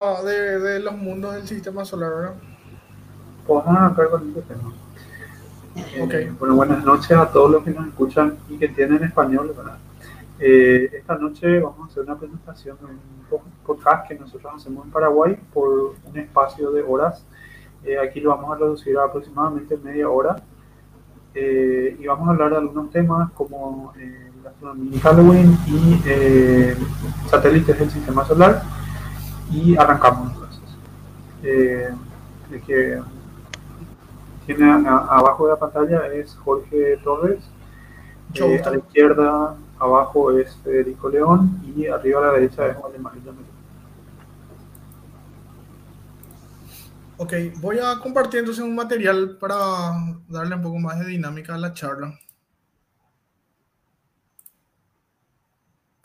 de, los mundos del sistema solar, ¿verdad? Pues vamos a arrancar con este tema. Eh, bueno, buenas noches a todos los que nos escuchan y que entienden español, ¿verdad? Eh, esta noche vamos a hacer una presentación de un podcast que nosotros hacemos en Paraguay por un espacio de horas. Eh, aquí lo vamos a reducir a aproximadamente media hora y vamos a hablar de algunos temas como la astronomía Halloween y satélites del sistema solar y arrancamos entonces. Eh, el que tiene abajo de la pantalla es Jorge Torres, eh, a la izquierda abajo es Federico León y arriba a la derecha es Juan Ok, voy a compartir entonces un material para darle un poco más de dinámica a la charla.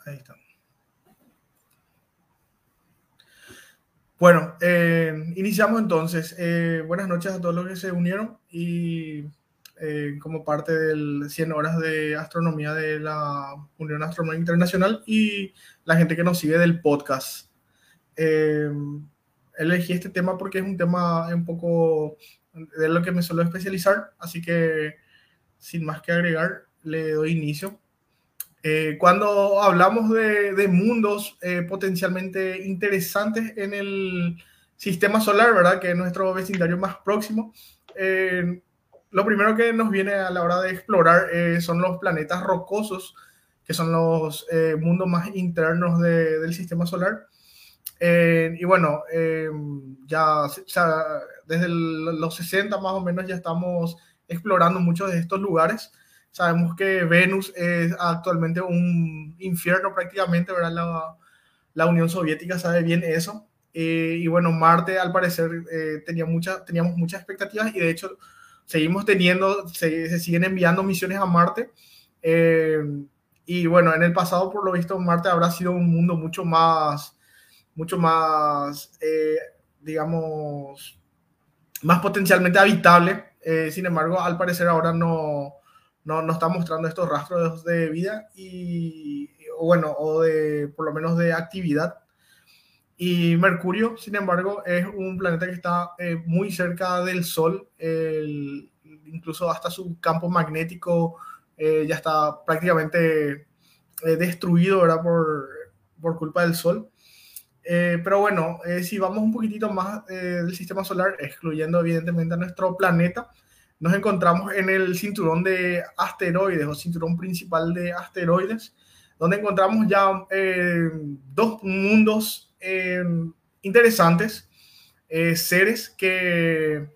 Ahí está. Bueno, eh, iniciamos entonces. Eh, buenas noches a todos los que se unieron y eh, como parte del 100 horas de astronomía de la Unión Astronómica Internacional y la gente que nos sigue del podcast. elegí este tema porque es un tema un poco de lo que me suelo especializar, así que sin más que agregar, le doy inicio. Eh, cuando hablamos de, mundos eh, potencialmente interesantes en el sistema solar, ¿verdad? Que es nuestro vecindario más próximo, eh, lo primero que nos viene a la hora de explorar son los planetas rocosos, que son los mundos más internos del sistema solar. y bueno, ya, ya, desde los 60 más o menos ya estamos explorando muchos de estos lugares. Sabemos que Venus es actualmente un infierno prácticamente, ¿verdad? La, la Unión Soviética sabe bien eso. Eh, y bueno, Marte al parecer eh, tenía mucha, teníamos muchas expectativas y de hecho seguimos teniendo, se, se siguen enviando misiones a Marte. Eh, y bueno, en el pasado por lo visto Marte habrá sido un mundo mucho más, mucho más, digamos, más potencialmente habitable. sin embargo, al parecer ahora no, no, no está mostrando estos rastros de vida y, o bueno, o de, por lo menos de actividad. Y Mercurio, sin embargo, es un planeta que está eh, muy cerca del Sol, incluso hasta su campo magnético eh, ya está prácticamente eh, destruido ¿verdad? Por, por culpa del Sol. pero bueno, si vamos un poquitito más del sistema solar, excluyendo evidentemente a nuestro planeta, nos encontramos en el cinturón de asteroides o cinturón principal de asteroides, donde encontramos ya eh, dos mundos eh, interesantes, eh, seres que,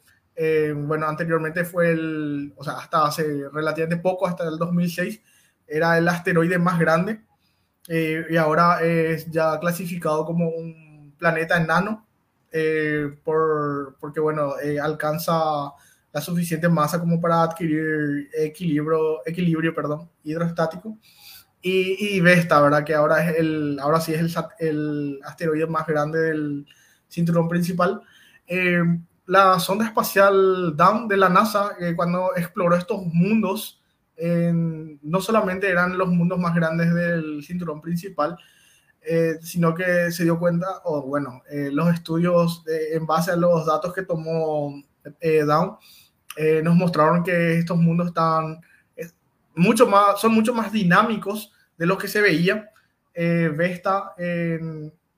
bueno, anteriormente fue el, o sea, hasta hace relativamente poco, hasta el 2006, era el asteroide más grande y ahora es ya clasificado como un planeta enano, por, porque, bueno, alcanza la suficiente masa como para adquirir equilibrio, equilibrio perdón, hidrostático. Y, y Vesta, ¿verdad? Que ahora, es el, ahora sí es el, el asteroide más grande del cinturón principal. Eh, la sonda espacial Dawn de la NASA, eh, cuando exploró estos mundos, no solamente eran los mundos más grandes del cinturón principal, eh, sino que se dio cuenta, o bueno, los estudios en base a los datos que tomó Dawn, eh, nos mostraron que estos mundos están mucho más, son mucho más dinámicos de lo que se veía. Eh, Vesta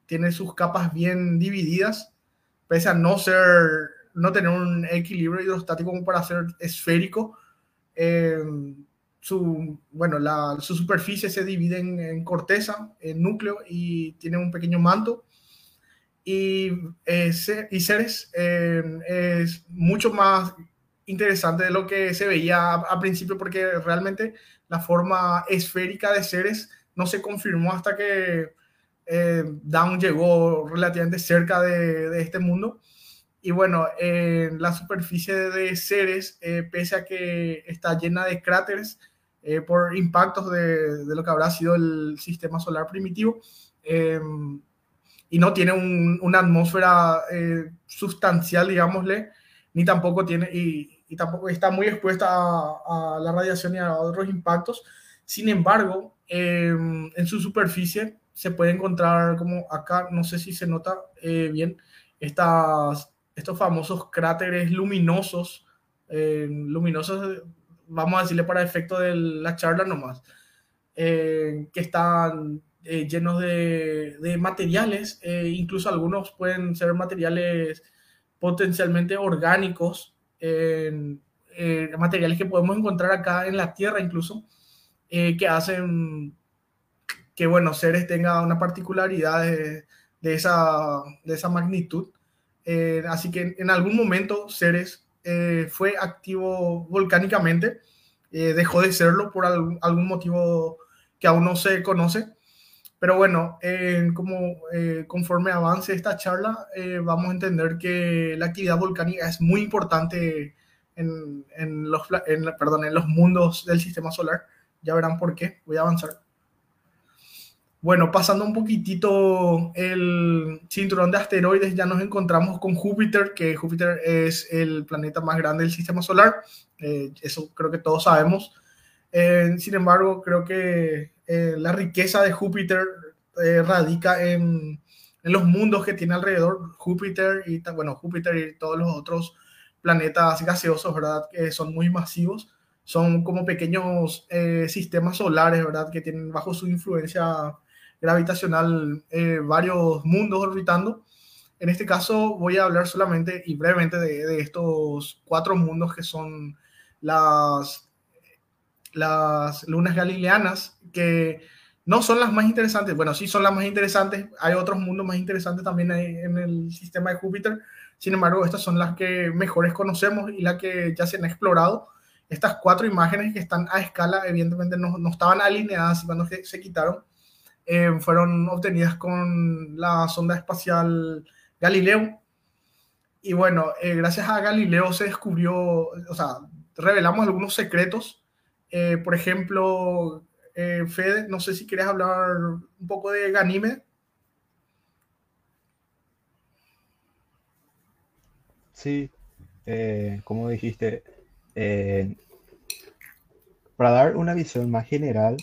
tiene sus capas bien divididas, pese a no ser, no tener un equilibrio hidrostático como para ser esférico. Eh, su, bueno, la, su superficie se divide en, corteza, en núcleo y tiene un pequeño manto. Y, y Ceres es mucho más interesante de lo que se veía a, principio, porque realmente la forma esférica de seres no se confirmó hasta que eh, Down llegó relativamente cerca de, este mundo. Y bueno, en la superficie de Ceres, eh, pese a que está llena de cráteres eh, por impactos de, lo que habrá sido el sistema solar primitivo, y no tiene una atmósfera sustancial, digámosle, ni tampoco tiene, y, y tampoco está muy expuesta a, la radiación y a otros impactos. Sin embargo, em, en su superficie se puede encontrar como acá, no sé si se nota eh, bien, estas, estos famosos cráteres luminosos, eh, luminosos, vamos a decirle para efecto de la charla nomás, que están llenos de, de materiales, incluso algunos pueden ser materiales potencialmente orgánicos, materiales que podemos encontrar acá en la Tierra incluso, que hacen que, bueno, Ceres tenga una particularidad de, esa, de esa magnitud. Eh, así que en algún momento Ceres eh, fue activo volcánicamente, eh, dejó de serlo por algún, motivo que aún no se conoce. Pero bueno, como conforme avance esta charla, vamos a entender que la actividad volcánica es muy importante en, en los, perdón, en los mundos del sistema solar. Ya verán por qué. Voy a avanzar. Bueno, pasando un poquitito el cinturón de asteroides, ya nos encontramos con Júpiter, que Júpiter es el planeta más grande del sistema solar. Eh, eso creo que todos sabemos. Eh, sin embargo, creo que eh, la riqueza de Júpiter radica en, los mundos que tiene alrededor. Júpiter y, bueno, Júpiter y todos los otros planetas gaseosos, ¿verdad? Que son muy masivos. Son como pequeños sistemas solares, ¿verdad? Que tienen bajo su influencia gravitacional eh, varios mundos orbitando. En este caso voy a hablar solamente y brevemente de, estos cuatro mundos que son las, las lunas galileanas, que no son las más interesantes. Bueno, sí son las más interesantes. Hay otros mundos más interesantes también en el sistema de Júpiter. Sin embargo, estas son las que mejores conocemos y las que ya se han explorado. Estas cuatro imágenes que están a escala, evidentemente no, no estaban alineadas cuando se, se quitaron eh, fueron obtenidas con la sonda espacial Galileo. Y bueno, eh, gracias a Galileo se descubrió, o sea, revelamos algunos secretos. Eh, por ejemplo, Fede, no sé si quieres hablar un poco de Ganime. Sí, como dijiste, para dar una visión más general,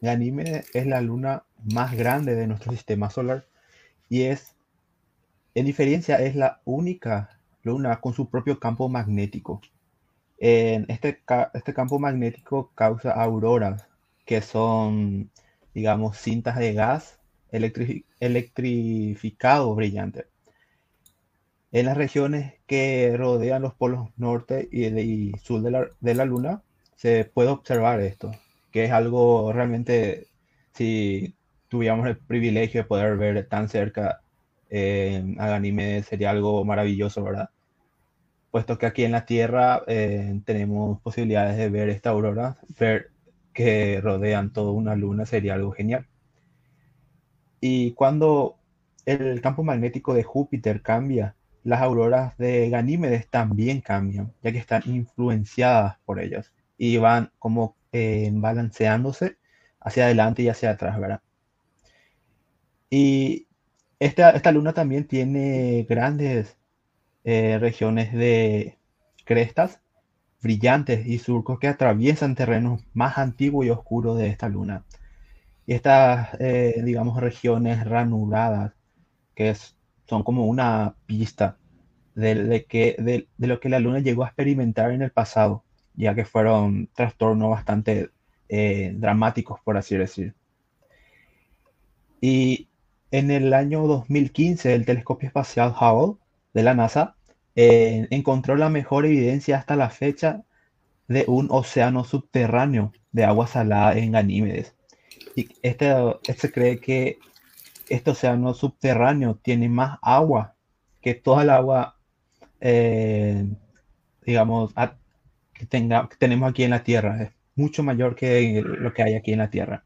Ganímedes es la luna más grande de nuestro sistema solar y es, en diferencia, es la única luna con su propio campo magnético. Este, este campo magnético causa auroras, que son, digamos, cintas de gas electrificado brillante. En las regiones que rodean los polos norte y, sur de la, Luna se puede observar esto que es algo realmente, si tuviéramos el privilegio de poder ver tan cerca eh, a sería algo maravilloso, ¿verdad? Puesto que aquí en la Tierra eh, tenemos posibilidades de ver esta aurora, ver que rodean toda una luna sería algo genial. Y cuando el campo magnético de Júpiter cambia, las auroras de Ganímedes también cambian, ya que están influenciadas por ellas y van como eh, balanceándose hacia adelante y hacia atrás, ¿verdad? Y esta, esta luna también tiene grandes eh, regiones de crestas brillantes y surcos que atraviesan terrenos más antiguos y oscuros de esta luna. Y estas, eh, digamos, regiones ranuradas, que son como una pista de, lo que la luna llegó a experimentar en el pasado ya que fueron trastornos bastante eh, dramáticos, por así decir. Y en el año 2015, el telescopio espacial Hubble de la NASA eh, encontró la mejor evidencia hasta la fecha de un océano subterráneo de agua salada en Ganímedes. Y este, se cree que este océano subterráneo tiene más agua que toda el agua, eh, digamos, que, tenga, tenemos aquí en la Tierra. Es mucho mayor que lo que hay aquí en la Tierra.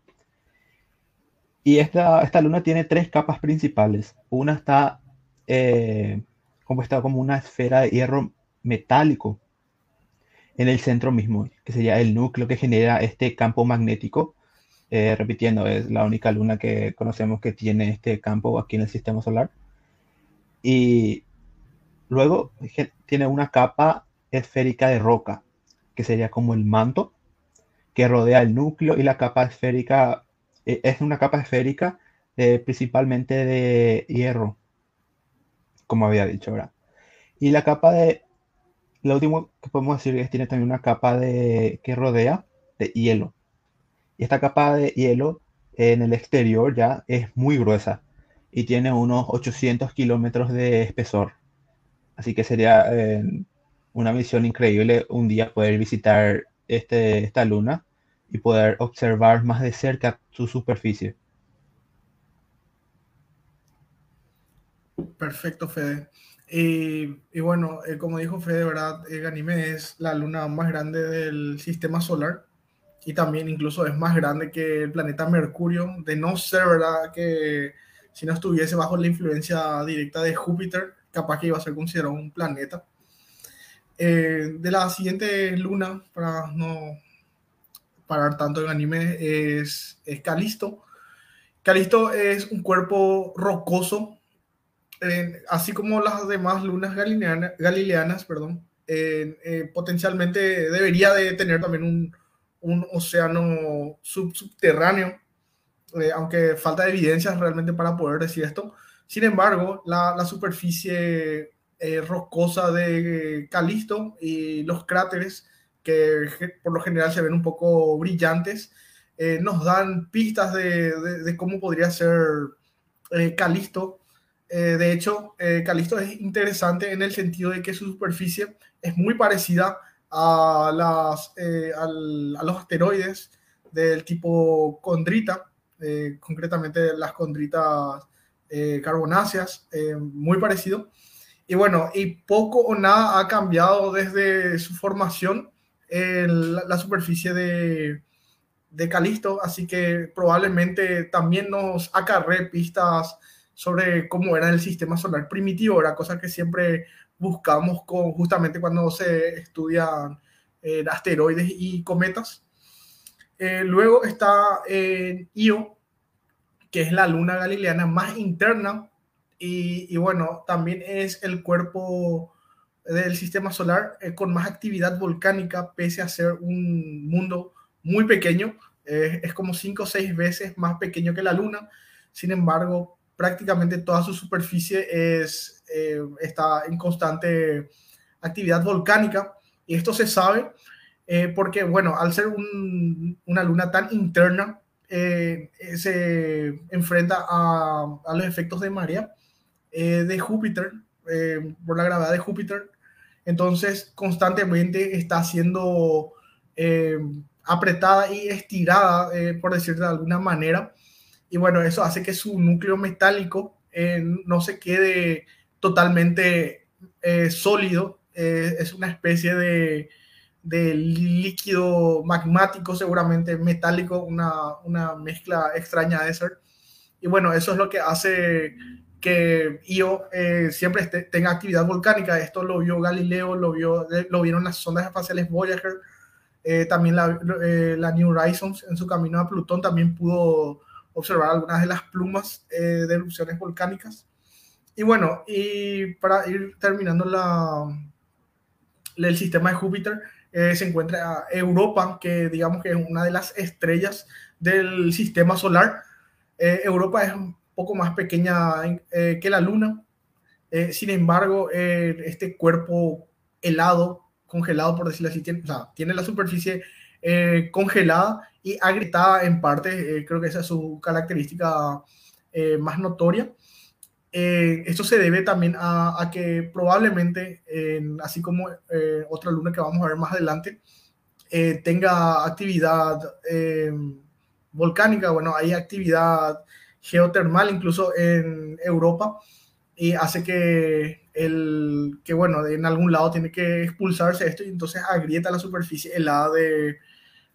Y esta, esta luna tiene tres capas principales. Una está eh, compuesta como una esfera de hierro metálico en el centro mismo, que sería el núcleo que genera este campo magnético. Eh, repitiendo, es la única luna que conocemos que tiene este campo aquí en el sistema solar. Y luego tiene una capa esférica de roca que sería como el manto que rodea el núcleo y la capa esférica es una capa esférica principalmente de hierro, como había dicho ahora. Y la capa de, lo último que podemos decir es tiene también una capa de, que rodea de hielo. Y esta capa de hielo en el exterior ya es muy gruesa y tiene unos 800 kilómetros de espesor. Así que sería eh, una misión increíble un día poder visitar este, esta luna y poder observar más de cerca su superficie. Perfecto, Fede. Y, bueno, eh, como dijo Fede, ¿verdad? Ganymede es la luna más grande del sistema solar y también incluso es más grande que el planeta Mercurio, de no ser, ¿verdad? Que si no estuviese bajo la influencia directa de Júpiter, capaz que iba a ser considerado un planeta. Eh, de la siguiente luna, para no parar tanto en es, es Calisto. Calisto es un cuerpo rocoso así como las demás lunas galileanas, perdón, eh, potencialmente debería de tener también un, océano subterráneo, eh, aunque falta evidencias realmente para poder decir esto. Sin embargo, la, superficie eh, rocosa de Calisto y los cráteres, que por lo general se ven un poco brillantes, nos dan pistas de, de, de, cómo podría ser Calisto eh, de hecho, eh, es interesante en el sentido de que su superficie es muy parecida a, las, eh, a los asteroides del tipo condrita, concretamente las condritas carbonáceas, muy parecido. Y bueno, y poco o nada ha cambiado desde su formación la, la superficie de, de Calisto, así que probablemente también nos acarre pistas sobre cómo era el sistema solar primitivo, era cosa que siempre buscamos con, justamente cuando se estudian eh, asteroides y cometas. Eh, luego está eh, Io, que es la luna galileana más interna y, y bueno, también es el cuerpo del sistema solar con más actividad volcánica, pese a ser un mundo muy pequeño, es como cinco o seis veces más pequeño que la luna, sin embargo, prácticamente toda su superficie es, eh, está en constante actividad volcánica. Y esto se sabe eh, porque, bueno, al ser una luna tan interna, eh, se enfrenta a, a, los efectos de marea de Júpiter, por la gravedad de Júpiter, entonces constantemente está siendo apretada y estirada, por decirlo de alguna manera, y bueno, eso hace que su núcleo metálico eh, no se quede totalmente eh, sólido, eh, es una especie de, de, líquido magmático, seguramente metálico, una, una, mezcla extraña de ser. Y bueno, eso es lo que hace que Io siempre tenga actividad volcánica. Esto lo vio Galileo, lo, vio, lo vieron las sondas espaciales Voyager, también la, la New Horizons en su camino a Plutón también pudo observar algunas de las plumas eh, de erupciones volcánicas. Y bueno, y para ir terminando la, el sistema de Júpiter, eh, se encuentra Europa, que digamos que es una de las estrellas del sistema solar. Eh, Europa es un poco más pequeña que la Luna. sin embargo, este cuerpo helado, congelado, por decirlo así, tiene, la superficie congelada y agrietada en parte, eh, creo que esa es su característica eh, más notoria. Eh, esto se debe también a, que probablemente, así como otra luna que vamos a ver más adelante, tenga actividad volcánica, bueno, hay actividad geotermal incluso en Europa y hace que el que bueno en algún lado tiene que expulsarse esto y entonces agrieta la superficie helada de,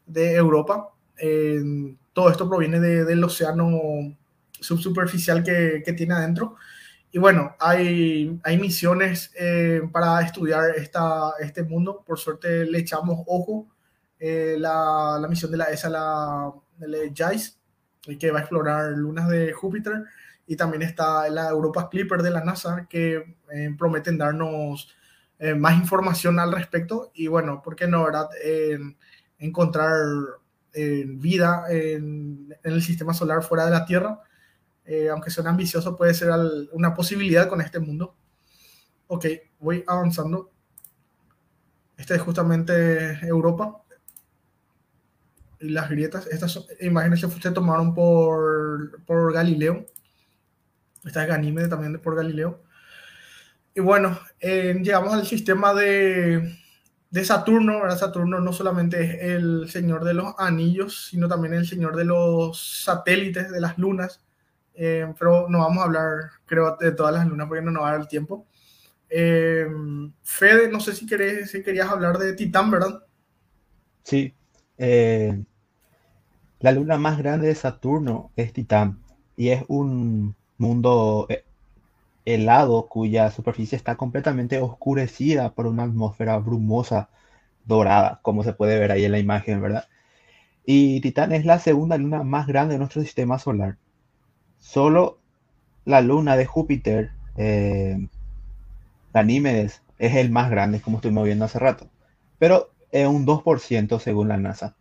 de Europa todo esto proviene del océano subsuperficial que, que, tiene adentro. Y bueno, hay, hay misiones eh, para estudiar esta, este mundo. Por suerte le echamos ojo. Eh, la, la, misión de la ESA, la, la JAIS, que va a explorar lunas de Júpiter. Y también está la Europa Clipper de la NASA, que eh, prometen darnos más información al respecto. Y bueno, ¿por qué no, verdad? encontrar vida en, el sistema solar fuera de la Tierra. aunque suene ambicioso, puede ser una posibilidad con este mundo. Ok, voy avanzando. Este es justamente Europa. Y las grietas, estas imágenes se, tomaron por, por Galileo. Esta es Ganímede también por Galileo. Y bueno, llegamos al sistema de, de Saturno. ¿verdad? Saturno no solamente es el señor de los anillos, sino también el señor de los satélites, de las lunas. Eh, pero no vamos a hablar, creo, de todas las lunas porque no nos va a dar el tiempo. Eh, Fede, no sé si, querés, si querías hablar de Titán, ¿verdad? Sí. Eh, la luna más grande de Saturno es Titán y es un mundo helado cuya superficie está completamente oscurecida por una atmósfera brumosa dorada, como se puede ver ahí en la imagen, ¿verdad? Y Titán es la segunda luna más grande de nuestro sistema solar. Solo la luna de Júpiter, eh, Ganímedes, es el más grande, como estuvimos viendo hace rato, pero es un 2% según la NASA.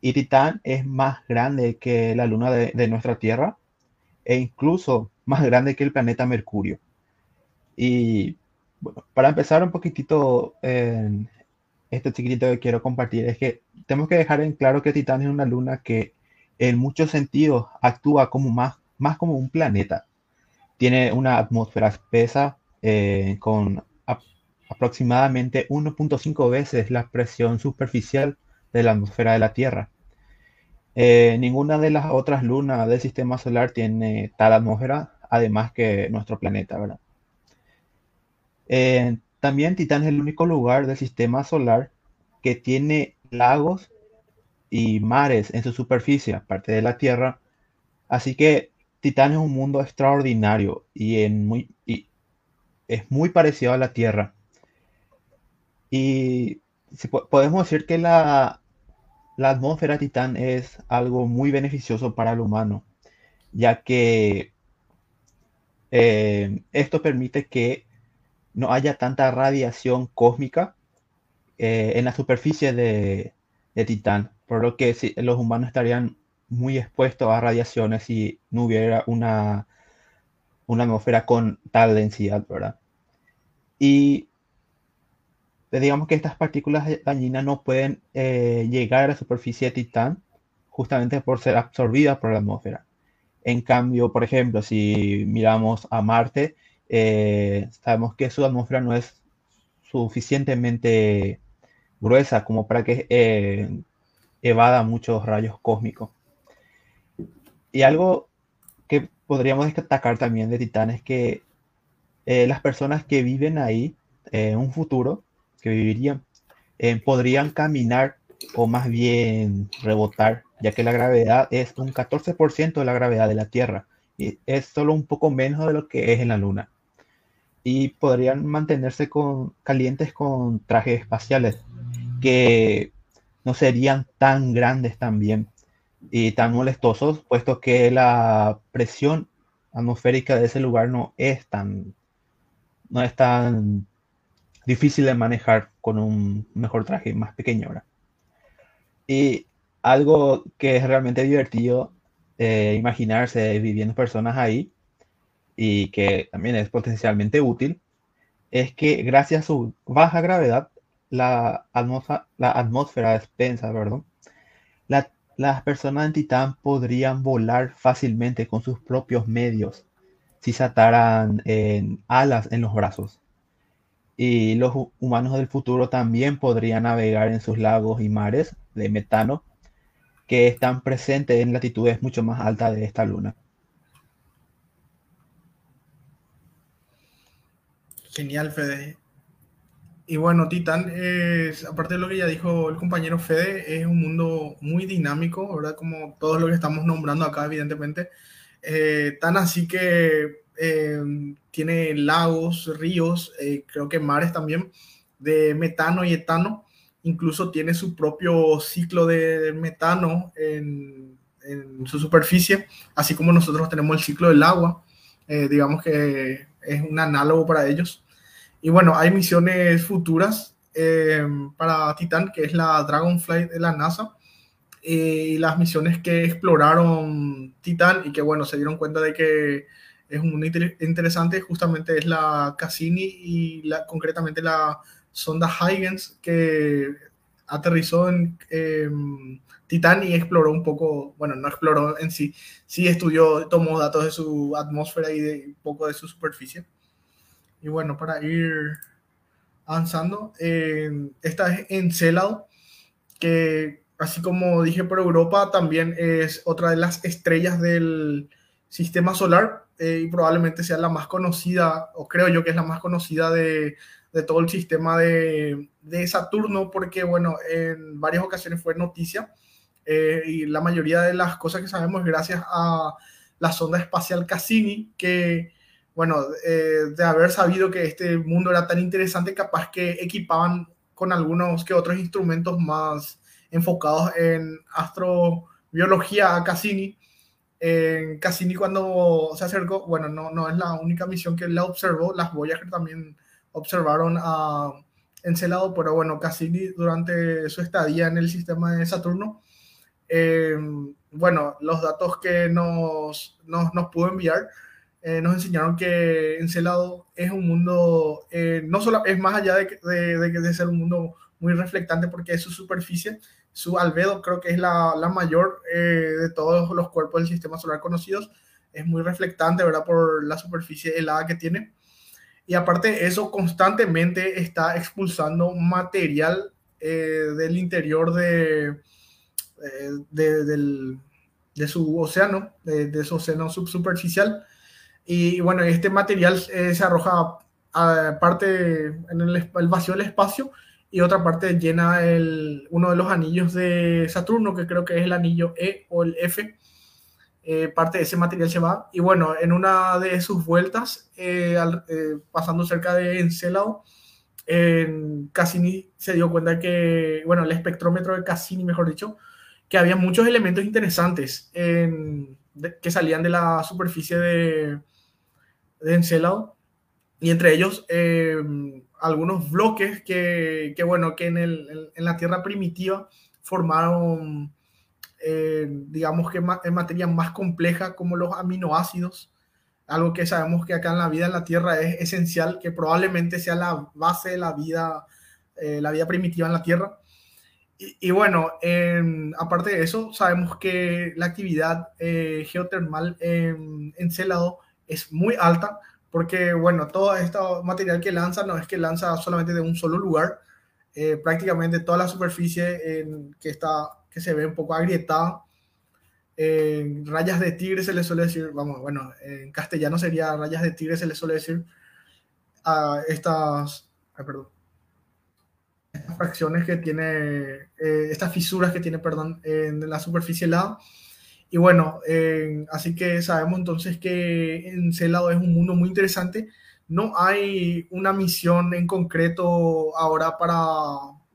Y Titán es más grande que la luna de nuestra Tierra e incluso más grande que el planeta Mercurio. Y bueno, para empezar un poquitito en este chiquitito que quiero compartir es que tenemos que dejar en claro que Titán es una luna que en muchos sentidos actúa como más, más como un planeta. Tiene una atmósfera espesa eh, con aproximadamente 1.5 veces la presión superficial de la atmósfera de la Tierra. Eh, ninguna de las otras lunas del sistema solar tiene tal atmósfera, además que nuestro planeta, ¿verdad? Eh, también Titán es el único lugar del sistema solar que tiene lagos y mares en su superficie, aparte de la Tierra. Así que Titán es un mundo extraordinario y, es muy parecido a la Tierra. Y podemos decir que la la atmósfera Titán es algo muy beneficioso para el humano, ya que eh, esto permite que no haya tanta radiación cósmica eh, en la superficie de, Titán, por lo que los humanos estarían muy expuestos a radiaciones si no hubiera una, una atmósfera con tal densidad, ¿verdad? Y digamos que estas partículas dañinas no pueden eh, llegar a la superficie de Titán justamente por ser absorbidas por la atmósfera. En cambio, por ejemplo, si miramos a Marte, eh, sabemos que su atmósfera no es suficientemente gruesa como para que eh, evada muchos rayos cósmicos. Y algo que podríamos destacar también de Titán es que las personas que viven ahí en un futuro que vivirían eh, podrían caminar o más bien rebotar, ya que la gravedad es un 14% de la gravedad de la Tierra y es solo un poco menos de lo que es en la Luna. Y podrían mantenerse con, calientes con trajes espaciales que no serían tan grandes también y tan molestosos, puesto que la presión atmosférica de ese lugar no es tan, no es tan difícil de manejar con un mejor traje más pequeño. ¿verdad? Y algo que es realmente divertido eh, imaginarse viviendo personas ahí y que también es potencialmente útil, es que gracias a su baja gravedad, la atmósfera, la atmósfera expensa, perdón, las personas en Titán podrían volar fácilmente con sus propios medios si se ataran en alas en los brazos. Y los humanos del futuro también podrían navegar en sus lagos y mares de metano que están presentes en latitudes mucho más altas de esta luna. Genial, Fede. Y bueno, Titán, es, aparte de lo que ya dijo el compañero Fede, es un mundo muy dinámico, ¿verdad? Como todo lo que estamos nombrando acá, evidentemente. Eh, tan así que eh, tiene lagos, ríos, eh, creo que mares también, de metano y etano. Incluso tiene su propio ciclo de metano en, su superficie, así como nosotros tenemos el ciclo del agua. Eh, digamos que es un análogo para ellos. Y bueno, hay misiones futuras para Titán, que es la Dragonfly de la NASA. y las misiones que exploraron Titán y que bueno, se dieron cuenta de que es un mundo interesante, justamente es la Cassini y la, concretamente la sonda Huygens que aterrizó en Titán y exploró un poco, bueno, no exploró en sí, sí estudió, tomó datos de su atmósfera y de poco de su superficie. Y bueno, para ir avanzando, eh, esta es Encelado, que así como dije por Europa, también es otra de las estrellas del sistema solar eh, y probablemente sea la más conocida, o creo yo que es la más conocida de, de todo el sistema de, de, Saturno, porque bueno, en varias ocasiones fue noticia eh, y la mayoría de las cosas que sabemos gracias a la sonda espacial Cassini, que, bueno, eh, de haber sabido que este mundo era tan interesante, capaz que equipaban con algunos que otros instrumentos más enfocados en astrobiología a Cassini. En Cassini cuando se acercó, bueno, no, no es la única misión que la observó, las Voyager también observaron a Encelado, pero bueno, Cassini durante su estadía en el sistema de Saturno eh, bueno, los datos que nos, nos, nos pudo enviar eh, nos enseñaron que Encelado es un mundo, eh, no solo es más allá de, de, de, ser un mundo muy reflectante porque es su superficie, su albedo creo que es la, la mayor de todos los cuerpos del sistema solar conocidos, es muy reflectante, ¿verdad? Por la superficie helada que tiene. Y aparte eso, constantemente está expulsando material del interior de, eh, de, de, su océano, de, su océano subsuperficial. Y bueno, este material eh, se arroja a parte en el, el, vacío del espacio y otra parte llena el, uno de los anillos de Saturno, que creo que es el anillo E o el F. Eh, parte de ese material se va. Y bueno, en una de sus vueltas, al, pasando cerca de Encelado, Cassini se dio cuenta que, bueno, el espectrómetro de Cassini, mejor dicho, que había muchos elementos interesantes que salían de la superficie de, de Encelado y entre ellos em, algunos bloques que, que, bueno, que en, el, en, la Tierra primitiva formaron, eh, digamos que en materia más compleja como los aminoácidos, algo que sabemos que acá en la vida en la Tierra es esencial, que probablemente sea la base de la vida, eh, la vida primitiva en la Tierra. Y, bueno, aparte de eso, sabemos que la actividad eh, geotermal en, Celado es muy alta, porque bueno, todo este material que lanza no es que lanza solamente de un solo lugar, eh, prácticamente toda la superficie que, está, que se ve un poco agrietada, rayas de tigre se le suele decir, vamos, bueno, en castellano sería rayas de tigre se le suele decir a estas, perdón, fracciones que tiene, eh, estas fisuras que tiene, perdón, en la superficie helada. Y bueno, así que sabemos entonces que en Celado es un mundo muy interesante. No hay una misión en concreto ahora para,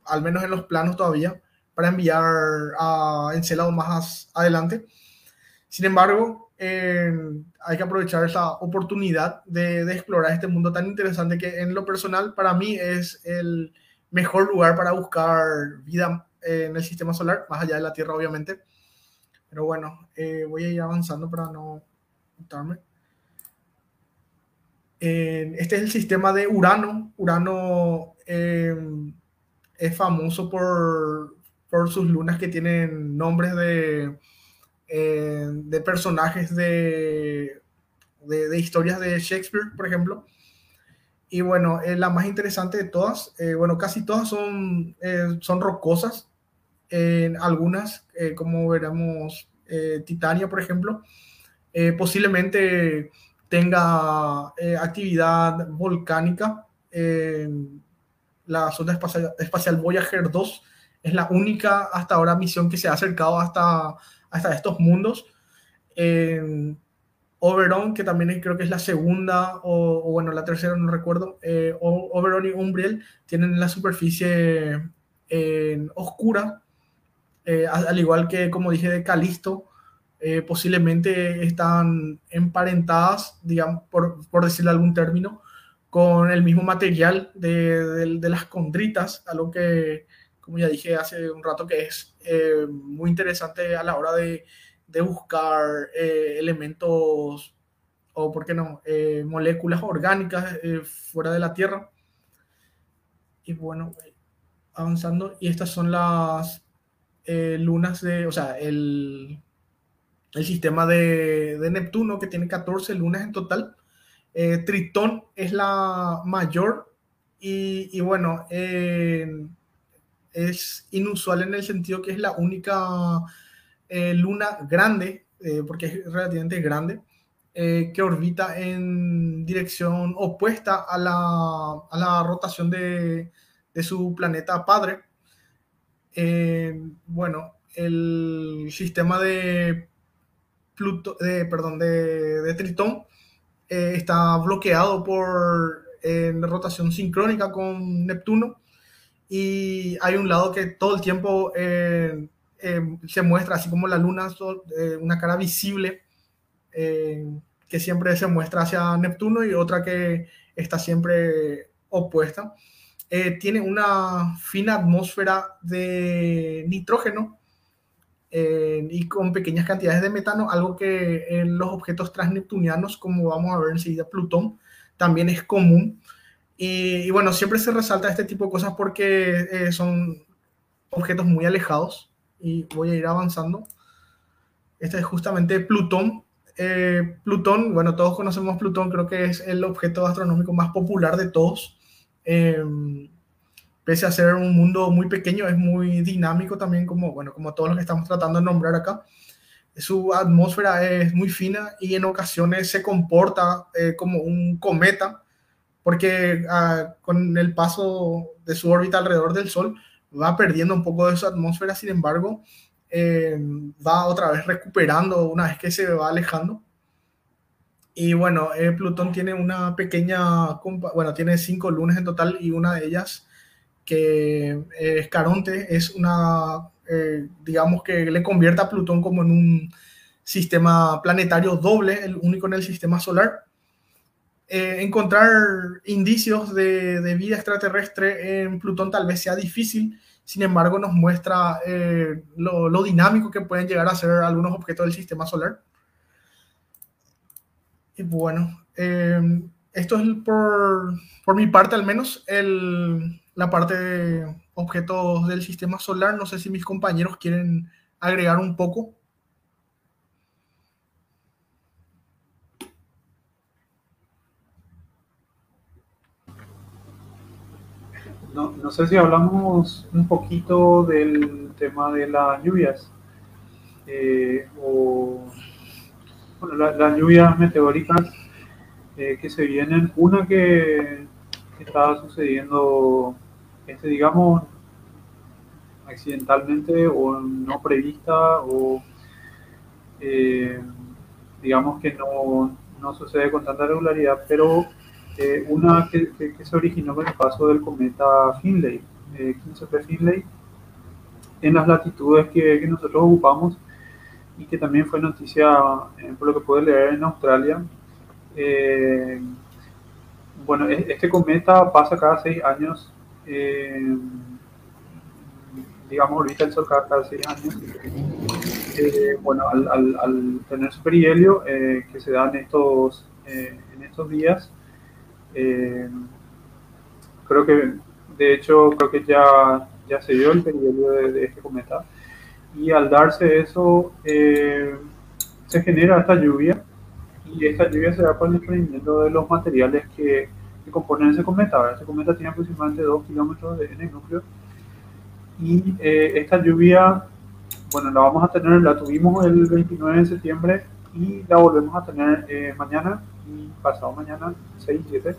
al menos en los planos todavía, para enviar a Encelado más adelante. Sin embargo, hay que aprovechar esa oportunidad de, explorar este mundo tan interesante que en lo personal para mí es el, mejor lugar para buscar vida eh, en el sistema solar, más allá de la Tierra, obviamente. Pero bueno, eh, voy a ir avanzando para no este es el sistema de Urano. Urano eh, es famoso por, por, sus lunas que tienen nombres de, de personajes de, de, de, historias de Shakespeare, por ejemplo. Y bueno, eh, la más interesante de todas, eh, bueno, casi todas son, eh, son rocosas. algunas, como veremos, Titania, por ejemplo, posiblemente tenga actividad volcánica. la sonda espacial, Voyager 2 es la única hasta ahora misión que se ha acercado hasta, hasta estos mundos. Oberon, que también creo que es la segunda, o, bueno, la tercera, no recuerdo, eh, Oberon y Umbriel tienen la superficie oscura, eh, al igual que, como dije, de Calisto, eh, posiblemente están emparentadas, digamos, por, por decirle algún término, con el mismo material de, de, las condritas, algo que como ya dije hace un rato, que es eh, muy interesante a la hora de, de buscar eh, elementos o, ¿por qué no?, eh, moléculas orgánicas fuera de la Tierra. Y bueno, avanzando, y estas son las lunas de, o sea, el, el sistema de, Neptuno, que tiene 14 lunas en total. Tritón es la mayor y, bueno, es inusual en el sentido que es la única eh, luna grande, eh, porque es relativamente grande, eh, que orbita en dirección opuesta a la, a la rotación de, de, su planeta padre. bueno, el sistema de Pluto, de, perdón, de, Tritón está bloqueado por rotación sincrónica con Neptuno y hay un lado que todo el tiempo eh, eh, se muestra, así como la luna, eh, una cara visible que siempre se muestra hacia Neptuno y otra que está siempre opuesta. tiene una fina atmósfera de nitrógeno y con pequeñas cantidades de metano, algo que en los objetos transneptunianos, como vamos a ver enseguida, Plutón, también es común. Y, bueno, siempre se resalta este tipo de cosas porque eh, son objetos muy alejados. Y voy a ir avanzando. Este es justamente Plutón. Eh, Plutón, bueno, todos conocemos Plutón, creo que es el objeto astronómico más popular de todos. Pese a ser un mundo muy pequeño, es muy dinámico también, como, bueno, como todos los que estamos tratando de nombrar acá. Su atmósfera es muy fina y en ocasiones se comporta eh, como un cometa porque ah, con el paso de su órbita alrededor del Sol va perdiendo un poco de su atmósfera, sin embargo, eh, va otra vez recuperando una vez que se va alejando. Y bueno, eh, Plutón tiene una pequeña, bueno, tiene cinco lunas en total y una de ellas que eh, es Caronte, es una, digamos que le convierte a Plutón como en un sistema planetario doble, el único en el sistema solar eh, encontrar indicios de, vida extraterrestre en Plutón tal vez sea difícil, sin embargo nos muestra eh, lo, dinámico que pueden llegar a ser algunos objetos del sistema solar. Y bueno, eh, esto es por, por, mi parte al menos el, la parte de objetos del sistema solar. No sé si mis compañeros quieren agregar un poco. no, no, sé si hablamos un poquito del tema de las lluvias eh, o bueno, las lluvias meteóricas eh, que se vienen. Una que, está sucediendo, este, digamos, accidentalmente o no prevista o eh, digamos que no, no sucede con tanta regularidad, pero eh, una que, se originó con el paso del cometa Finlay, 15P eh, Finlay, en las latitudes que, nosotros ocupamos y que también fue noticia eh, por lo que puede leer en Australia. bueno, este cometa pasa cada seis años, digamos, ahorita el cada, seis años. bueno, al, tener su perihelio que se da en estos, en estos días, eh, creo que, de hecho, creo que ya, ya se dio el periodo de, este cometa. Y al darse eso, eh, se genera esta lluvia. Y esta lluvia se da por el desprendimiento de los materiales que, que componen ese cometa. Este cometa tiene aproximadamente 2 kilómetros de, en el núcleo. Y eh, esta lluvia, bueno, la vamos a tener, la tuvimos el 29 de septiembre y la volvemos a tener mañana y pasado mañana, 6 y 7,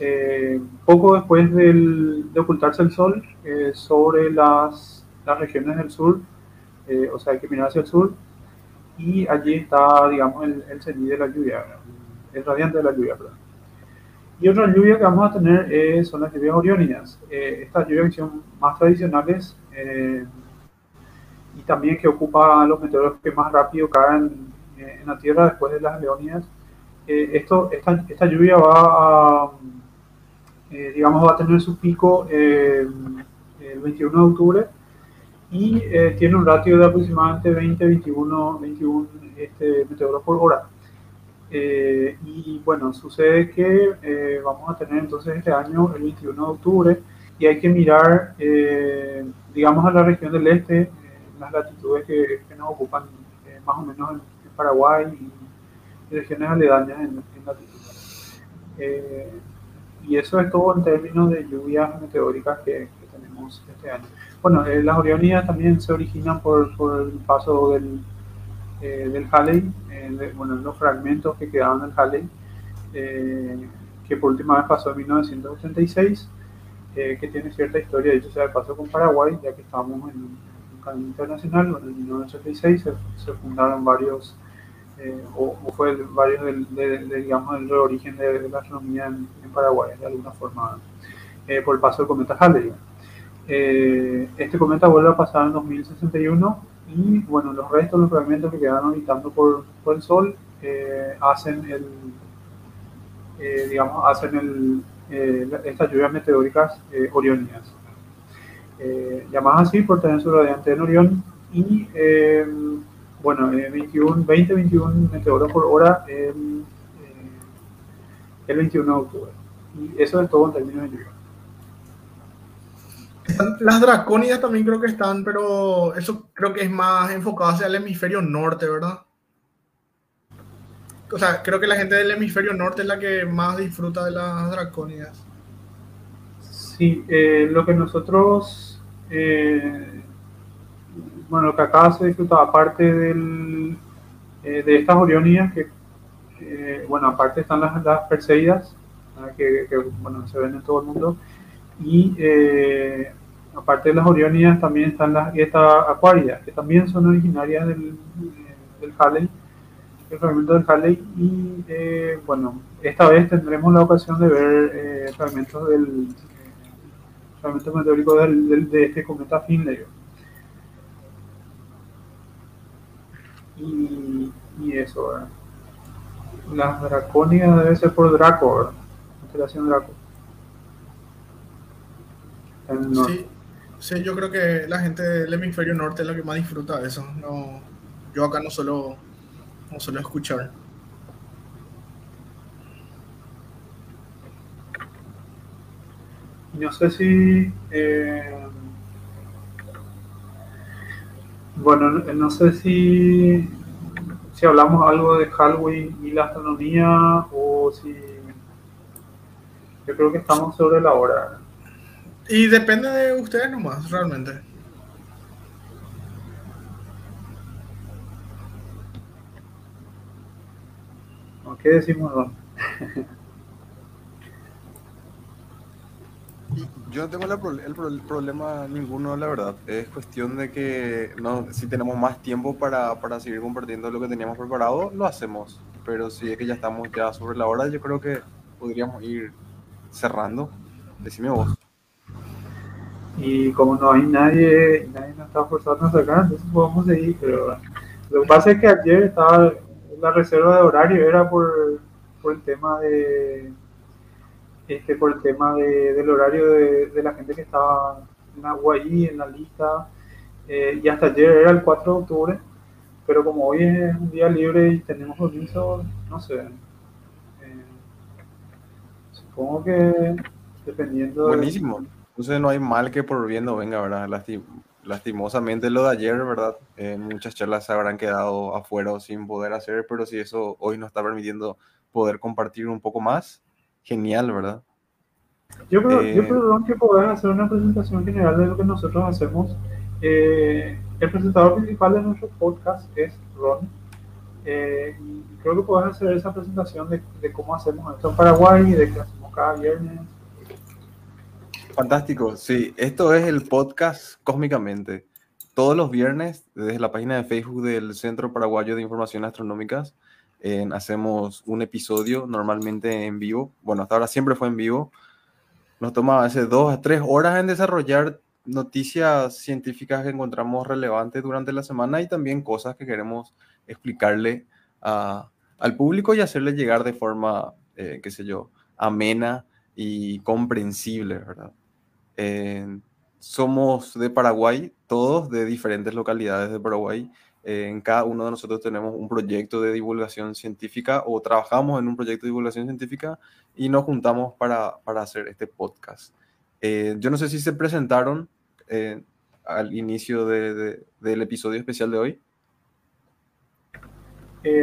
eh, poco después del, de ocultarse el sol, eh, sobre las, las, regiones del sur, eh, o sea, hay que mirar hacia el sur, y allí está, digamos, el, el de la lluvia, el radiante de la lluvia. Perdón. Y otra lluvia que vamos a tener son las lluvias oriónidas. estas lluvias son más tradicionales y también que ocupa los meteoros que más rápido caen en la Tierra después de las leónidas eh, esta, lluvia va a, eh, digamos, va a tener su pico eh, el 21 de octubre y tiene un ratio de aproximadamente 20, 21, 21 este, meteoros por hora. Y bueno, sucede que vamos a tener entonces este año, el 21 de octubre, y hay que mirar, digamos, a la región del este, las latitudes que, que nos ocupan más o menos en, Paraguay y, regiones aledañas en, en latitud. Eh, y eso es todo en términos de lluvias meteóricas que, tenemos este año. Bueno, eh, las Orionías también se originan por, por el paso del, eh, del Halley, bueno, los fragmentos que quedaban del Halley, que por última vez pasó en 1986, que tiene cierta historia, de hecho se pasó con Paraguay, ya que estábamos en internacional, bueno, en 1986 se, fundaron varios, eh, o, fue varios del, de, digamos, el origen de, la astronomía en, Paraguay, de alguna forma, eh, por el paso del cometa Halley. Eh, este cometa vuelve a pasar en 2061 y, bueno, los restos, los fragmentos que quedaron orbitando por, por el Sol hacen el, digamos, hacen el, estas lluvias meteóricas oriónicas eh, llamadas así por tener su radiante en Orión y eh, bueno, 21, 20, 21 meteoros por hora eh, el 21 de octubre. Y eso es todo en términos de lluvia. Las dracónidas también creo que están, pero eso creo que es más enfocado hacia el hemisferio norte, ¿verdad? O sea, creo que la gente del hemisferio norte es la que más disfruta de las dracónidas. Sí, eh, lo que nosotros, eh, bueno, lo que acá se disfruta, aparte del, eh, de estas orionías, que, bueno, aparte están las, las Perseidas, que, bueno, se ven en todo el mundo, y aparte de las orionías también están las estas acuarias, que también son originarias del, del Halley, el fragmento del Halley, y bueno, esta vez tendremos la ocasión de ver fragmentos del fragmento meteórico de este cometa Finlay. Y, y eso. Las dracónicas debe ser por Draco. Constelación Draco. Sí, sí, yo creo que la gente del hemisferio norte es la que más disfruta de eso. No, yo acá no suelo, no suelo escuchar. no sé si eh, bueno no sé si si hablamos algo de Halloween y la astronomía o si yo creo que estamos sobre la hora y depende de ustedes nomás realmente ¿qué decimos Yo no tengo el, problema ninguno, la verdad. Es cuestión de que no, si tenemos más tiempo para, para, seguir compartiendo lo que teníamos preparado, lo hacemos. Pero si es que ya estamos ya sobre la hora, yo creo que podríamos ir cerrando. Decime vos. Y como no hay nadie, nadie nos está forzando a sacar, entonces podemos seguir. Pero lo que pasa es que ayer estaba la reserva de horario, era por, por el tema de este, por el tema del horario de, la gente que estaba en UAI, en la lista, eh, y hasta ayer era el 4 de octubre, pero como hoy es un día libre y tenemos permiso, no sé, eh, supongo que dependiendo... Buenísimo, entonces no hay mal que por bien no venga, ¿verdad? lastimosamente lo de ayer, ¿verdad? Eh, muchas charlas se habrán quedado afuera sin poder hacer, pero si eso hoy nos está permitiendo poder compartir un poco más, genial, ¿verdad? Yo creo, yo eh, creo que podés hacer una presentación general de lo que nosotros hacemos. Eh, el presentador principal de nuestro podcast es Ron. Eh, y creo que podés hacer esa presentación de, de, cómo hacemos esto en Paraguay de qué hacemos cada viernes. Fantástico, sí. Esto es el podcast Cósmicamente. Todos los viernes, desde la página de Facebook del Centro Paraguayo de Información Astronómicas, hacemos un episodio normalmente en vivo. Bueno, hasta ahora siempre fue en vivo. Nos toma hace dos a tres horas en desarrollar noticias científicas que encontramos relevantes durante la semana y también cosas que queremos explicarle al público y hacerle llegar de forma, eh, qué sé yo, amena y comprensible, ¿verdad? Somos de Paraguay, todos de diferentes localidades de Paraguay. Eh, en cada uno de nosotros tenemos un proyecto de divulgación científica o trabajamos en un proyecto de divulgación científica y nos juntamos para, para hacer este podcast. Eh, yo no sé si se presentaron eh, al inicio de, del episodio especial de hoy.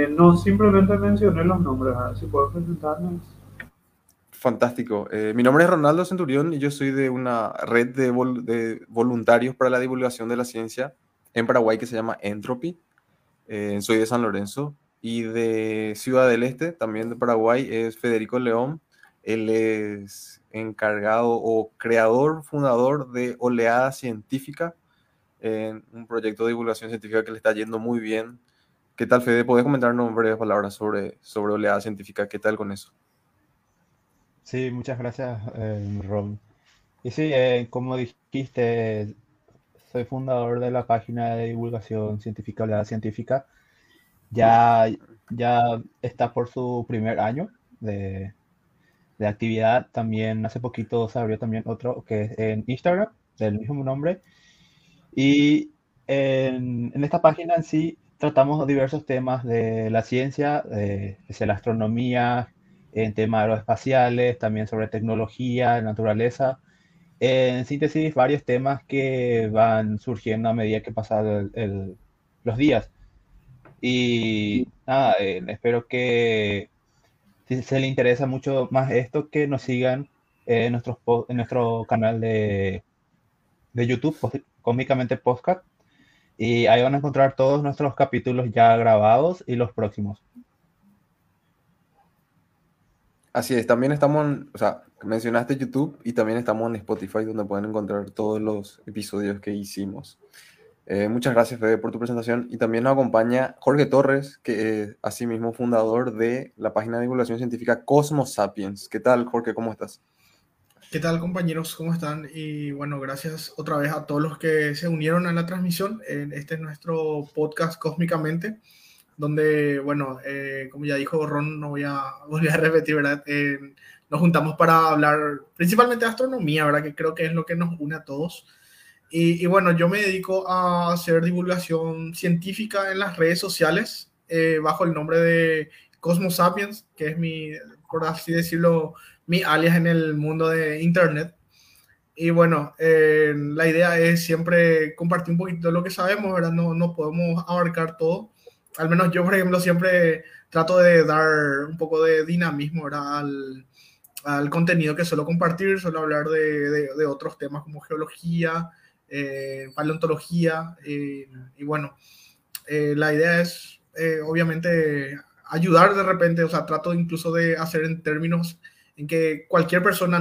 no, simplemente mencioné los nombres, a si puedo presentarnos. Fantástico. mi nombre es Ronaldo Centurión y yo soy de una red de, voluntarios para la divulgación de la ciencia en Paraguay que se llama Entropy. Eh, soy de San Lorenzo. Y de Ciudad del Este, también de Paraguay, es Federico León. Él es encargado o creador, fundador de Oleada Científica, en un proyecto de divulgación científica que le está yendo muy bien. ¿Qué tal, Fede? ¿Puedes comentarnos breves palabras sobre, sobre Oleada Científica? ¿Qué tal con eso? Sí, muchas gracias, eh, Ron. Y sí, eh, como dijiste, soy fundador de la página de divulgación científica, la científica. Ya, ya está por su primer año de, de actividad. También hace poquito se abrió también otro que es en Instagram, del mismo nombre. Y en, en esta página en sí tratamos diversos temas de la ciencia, de, de la astronomía, en temas aeroespaciales, también sobre tecnología, naturaleza en síntesis, varios temas que van surgiendo a medida que pasan los días. Y nada, eh, espero que si se le interesa mucho más esto, que nos sigan en, nuestros, en nuestro canal de, de YouTube, Cómicamente Podcast. Y ahí van a encontrar todos nuestros capítulos ya grabados y los próximos. Así es, también estamos, en, o sea, mencionaste YouTube y también estamos en Spotify donde pueden encontrar todos los episodios que hicimos. Eh, muchas gracias, Fede, por tu presentación. Y también nos acompaña Jorge Torres, que es asimismo fundador de la página de divulgación científica Cosmos Sapiens. ¿Qué tal, Jorge? ¿Cómo estás? ¿Qué tal, compañeros? ¿Cómo están? Y bueno, gracias otra vez a todos los que se unieron a la transmisión. Este es nuestro podcast Cósmicamente donde, bueno, eh, como ya dijo Ron, no voy a volver a repetir, ¿verdad? Eh, nos juntamos para hablar principalmente de astronomía, ¿verdad? Que creo que es lo que nos une a todos. Y, bueno, yo me dedico a hacer divulgación científica en las redes sociales eh, bajo el nombre de Cosmos Sapiens, que es mi, por así decirlo, mi alias en el mundo de Internet. Y bueno, la idea es siempre compartir un poquito de lo que sabemos, ¿verdad? No, no podemos abarcar todo, al menos yo, por ejemplo, siempre trato de dar un poco de dinamismo Al, al, contenido que suelo compartir, suelo hablar de, de, otros temas como geología, eh, paleontología, eh, y bueno, eh, la idea es, obviamente, ayudar de repente, o sea, trato incluso de hacer en términos en que cualquier persona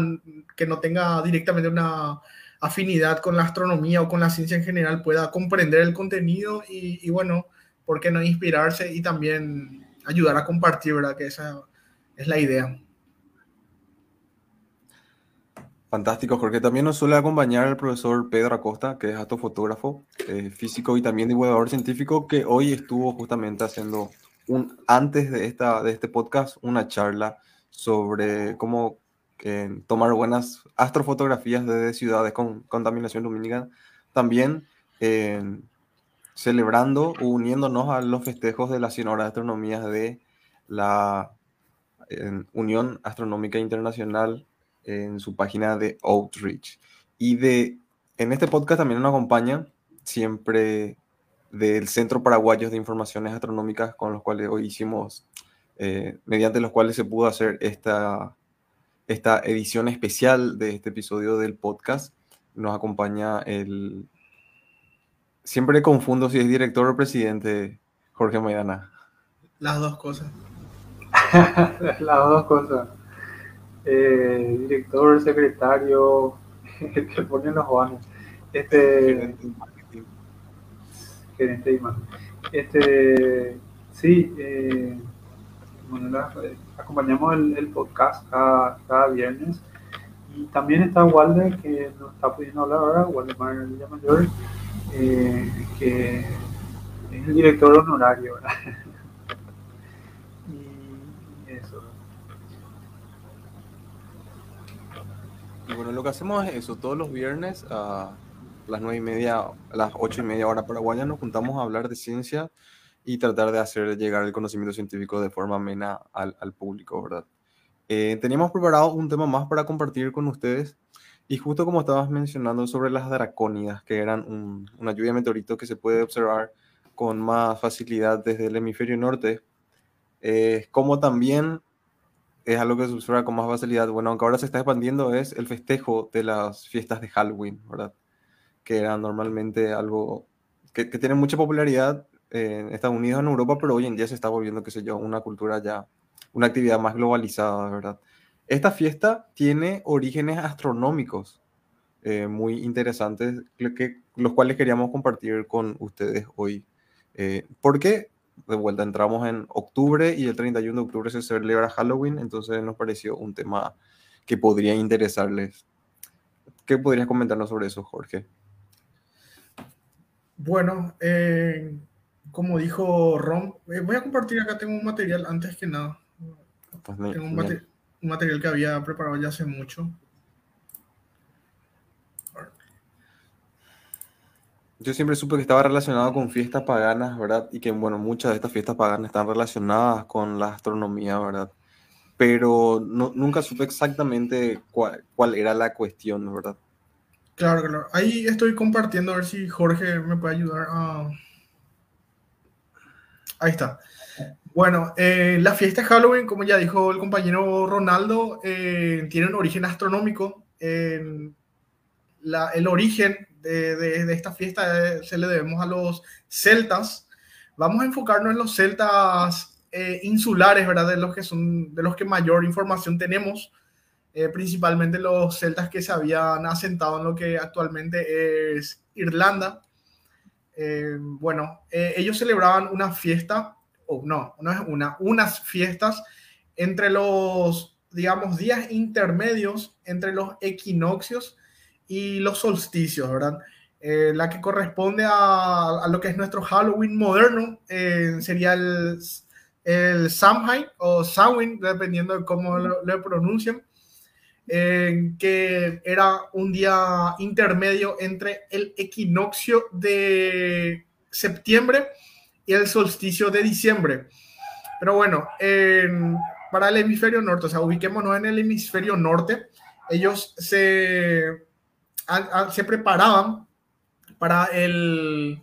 que no tenga directamente una afinidad con la astronomía o con la ciencia en general pueda comprender el contenido y, y bueno, ¿por qué no inspirarse y también ayudar a compartir, ¿verdad? Que esa es la idea. Fantástico, Jorge. También nos suele acompañar el profesor Pedro Acosta, que es astrofotógrafo, eh, físico y también divulgador científico, que hoy estuvo justamente haciendo un, antes de, esta, de este podcast, una charla sobre cómo eh, tomar buenas astrofotografías de ciudades con contaminación lumínica. También eh, celebrando uniéndonos a los festejos de las 100 horas de astronomía de la Unión Astronómica Internacional en su página de Outreach. Y de, en este podcast también nos acompaña siempre del Centro Paraguayo de Informaciones Astronómicas con los cuales hoy hicimos, eh, mediante los cuales se pudo hacer esta, esta edición especial de este episodio del podcast. Nos acompaña el Siempre confundo si es director o presidente, Jorge Maidana. Las dos cosas. Las dos cosas. Eh, director, secretario, el que pone los baños. Este. Gerente de imagen. Este. Sí, eh, bueno, acompañamos el, podcast cada, cada, viernes. Y también está Walder, que nos está pudiendo hablar ahora, Walder Mayor eh, que es el director honorario, y eso. Y bueno, lo que hacemos es eso, todos los viernes a las nueve y media, a las ocho y media hora paraguaya nos juntamos a hablar de ciencia y tratar de hacer llegar el conocimiento científico de forma amena al, al público, ¿verdad? Eh, teníamos preparado un tema más para compartir con ustedes y justo como estabas mencionando sobre las dracónidas, que eran un, una lluvia de meteoritos que se puede observar con más facilidad desde el hemisferio norte, eh, como también es algo que se observa con más facilidad, bueno, aunque ahora se está expandiendo, es el festejo de las fiestas de Halloween, ¿verdad? Que era normalmente algo que, que tiene mucha popularidad en Estados Unidos, en Europa, pero hoy en día se está volviendo, qué sé yo, una cultura ya, una actividad más globalizada, ¿verdad? Esta fiesta tiene orígenes astronómicos eh, muy interesantes, que, los cuales queríamos compartir con ustedes hoy. Eh, porque, de vuelta, entramos en octubre y el 31 de octubre se celebra Halloween, entonces nos pareció un tema que podría interesarles. ¿Qué podrías comentarnos sobre eso, Jorge? Bueno, eh, como dijo Ron, eh, voy a compartir acá, tengo un material antes que nada. Pues tengo un, un, material que había preparado ya hace mucho. Yo siempre supe que estaba relacionado con fiestas paganas, ¿verdad? Y que, bueno, muchas de estas fiestas paganas están relacionadas con la astronomía, ¿verdad? Pero no, nunca supe exactamente cuál, cuál era la cuestión, ¿verdad? Claro, claro. Ahí estoy compartiendo a ver si Jorge me puede ayudar a... Ahí está. Bueno, eh, la fiesta de Halloween, como ya dijo el compañero Ronaldo, eh, tiene un origen astronómico. El origen de, de, esta fiesta eh, se le debemos a los celtas. Vamos a enfocarnos en los celtas eh, insulares, ¿verdad? De los que son, de los que mayor información tenemos. Eh, principalmente los celtas que se habían asentado en lo que actualmente es Irlanda. Bueno, ellos celebraban una fiesta, no, no es una, unas fiestas entre los, digamos, días intermedios entre los equinoccios y los solsticios, ¿verdad? Eh, la que corresponde a, lo que es nuestro Halloween moderno sería el, el Samhain o Samhain, dependiendo de cómo lo, lo pronuncian eh, que era un día intermedio entre el equinoccio de septiembre y el solsticio de diciembre. Pero bueno, para el hemisferio norte, o sea, ubiquémonos en el hemisferio norte, ellos se, a, se preparaban para el,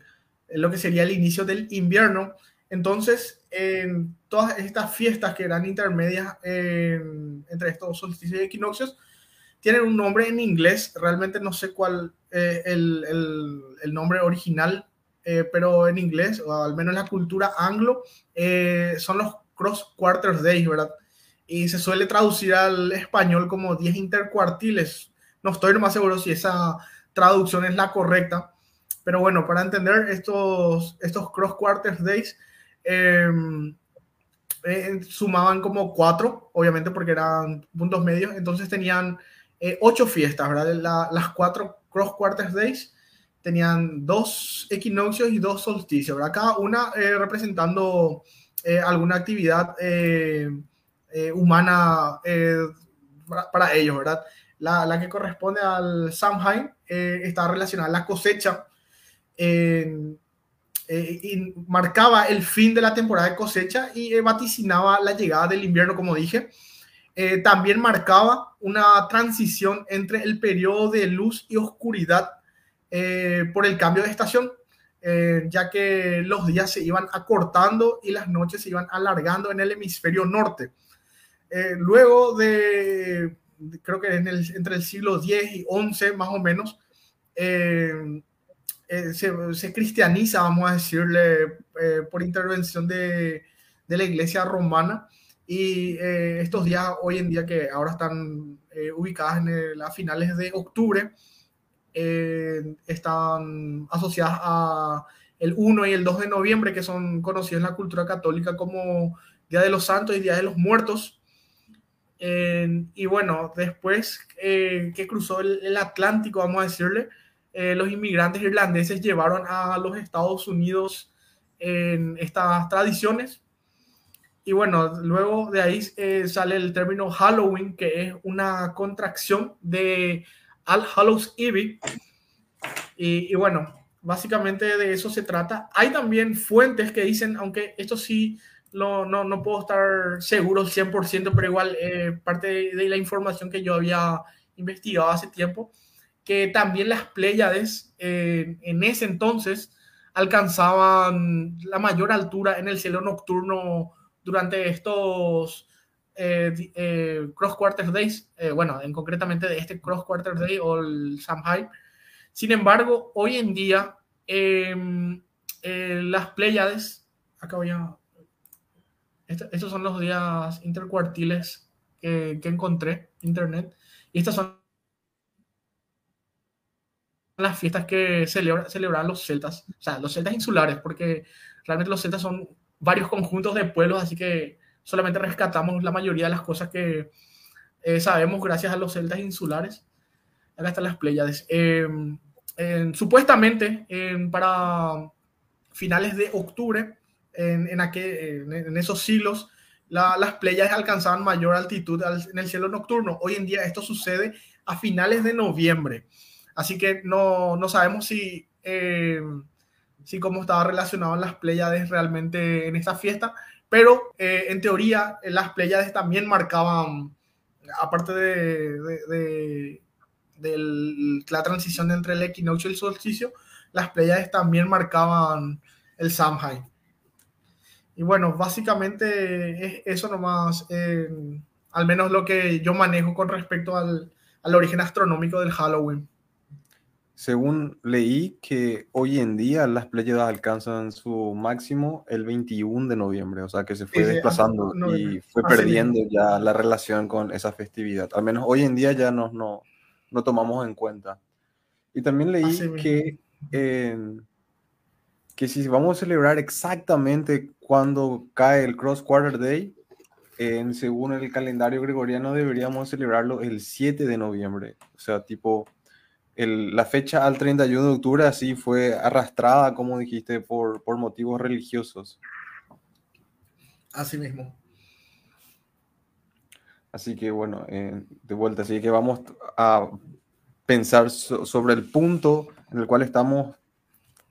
lo que sería el inicio del invierno. Entonces, en todas estas fiestas que eran intermedias en, entre estos solsticios y equinoccios tienen un nombre en inglés, realmente no sé cuál eh, el, el, nombre original, eh, pero en inglés, o al menos en la cultura anglo, eh, son los cross quarters days, ¿verdad? Y se suele traducir al español como 10 intercuartiles. No estoy más seguro si esa traducción es la correcta, pero bueno, para entender estos, estos cross quarters days, eh, eh, sumaban como cuatro, obviamente porque eran puntos medios, entonces tenían eh, ocho fiestas, ¿verdad? La, las cuatro cross quarters days tenían dos equinoccios y dos solsticios, ¿verdad? Cada una eh, representando alguna actividad humana para, para, ellos, ¿verdad? La, que corresponde al Samhain está relacionada a la cosecha. eh, y marcaba el fin de la temporada de cosecha y eh, vaticinaba la llegada del invierno, como dije. Eh, también marcaba una transición entre el periodo de luz y oscuridad eh, por el cambio de estación, eh, ya que los días se iban acortando y las noches se iban alargando en el hemisferio norte. luego de, creo que en el, entre el siglo X y XI más o menos, eh, se, se, cristianiza, vamos a decirle, eh, por intervención de, de, la iglesia romana. Y eh, estos días, hoy en día, que ahora están eh, ubicadas en el, a finales de octubre, eh, están asociadas a el 1 y el 2 de noviembre, que son conocidos en la cultura católica como Día de los Santos y Día de los Muertos. y bueno, después que cruzó el, Atlántico, vamos a decirle, eh, los inmigrantes irlandeses llevaron a los Estados Unidos estas tradiciones. y bueno, luego de ahí eh, sale el término Halloween, que es una contracción de All Hallows Eve. Y, bueno, básicamente de eso se trata. Hay también fuentes que dicen, aunque esto sí no, no, no puedo estar seguro 100%, pero igual eh, parte de, la información que yo había investigado hace tiempo, que también las Pléyades eh, en ese entonces alcanzaban la mayor altura en el cielo nocturno durante estos eh, Cross Quarter Days, bueno, en concretamente de este Cross Quarter Day o el Samhain. Sin embargo, hoy en día em, las Pléyades, acá voy a estos son los días intercuartiles que, que encontré en internet. Y estas son las fiestas que celebra, celebran los celtas, o sea, los celtas insulares, porque realmente los celtas son varios conjuntos de pueblos, así que solamente rescatamos la mayoría de las cosas que eh, sabemos gracias a los celtas insulares. Acá están las Pléyades. Em, supuestamente para finales de octubre en, en, esos siglos las playas alcanzaban mayor altitud en el cielo nocturno. Hoy en día esto sucede a finales de noviembre. Así que no, no sabemos si, eh, si cómo estaba relacionado las Pléyades realmente en esta fiesta, pero eh, en teoría las Pléyades también marcaban, aparte de, la transición entre el equinoccio y el solsticio, las Pléyades también marcaban el Samhain. Y bueno, básicamente es eso nomás, al menos lo que yo manejo con respecto al origen astronómico del Halloween. Según leí que hoy en día las Pléyades alcanzan su máximo el 21 de noviembre, o sea que se fue desplazando y fue perdiendo ya la relación con esa festividad. Al menos hoy en día ya no, no, no tomamos en cuenta. Y también leí que, que si vamos a celebrar exactamente cuando cae el Cross Quarter Day, en, según el calendario gregoriano deberíamos celebrarlo el 7 de noviembre. O sea, tipo, el, la fecha al 31 de octubre así fue arrastrada, como dijiste, por, por motivos religiosos. Así mismo. Así que bueno, eh, de vuelta, así que vamos a pensar sobre el punto en el cual estamos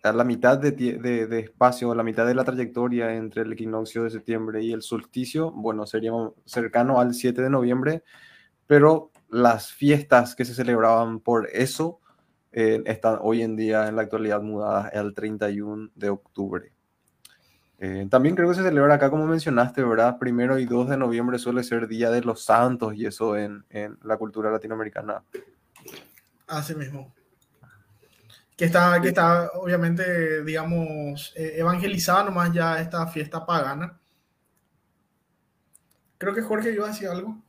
a la mitad de, de, espacio, la mitad de la trayectoria entre el equinoccio de septiembre y el solsticio, bueno, sería cercano al 7 de noviembre, pero las fiestas que se celebraban por eso eh, están hoy en día en la actualidad mudadas al 31 de octubre. Eh, también creo que se celebra acá, como mencionaste, ¿verdad? Primero y 2 de noviembre suele ser Día de los Santos y eso en, en la cultura latinoamericana. Así mismo que está, que está obviamente, digamos, eh, evangelizada nomás ya esta fiesta pagana. Creo que Jorge iba a decir algo.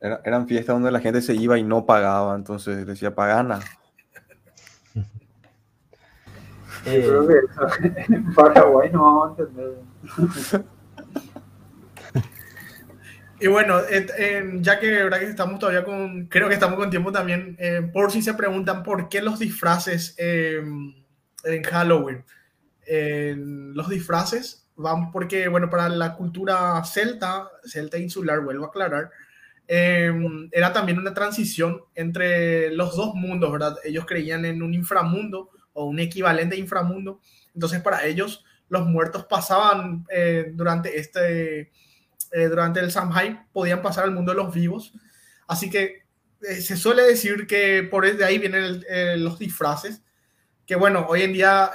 Eran fiestas donde la gente se iba y no pagaba, entonces decía pagana. creo que en Paraguay no vamos a entender. Y bueno, ya que, ¿verdad? que estamos todavía con, creo que estamos con tiempo también, eh, por si se preguntan por qué los disfraces em, en Halloween. los disfraces van porque, bueno, para la cultura celta, celta insular, vuelvo a aclarar, em, era también una transición entre los dos mundos, ¿verdad? Ellos creían en un inframundo o un equivalente inframundo. Entonces, para ellos, los muertos pasaban eh, durante este eh, durante el Samhain podían pasar al mundo de los vivos. Así que eh, se suele decir que por de ahí vienen los disfraces. Que bueno, hoy en día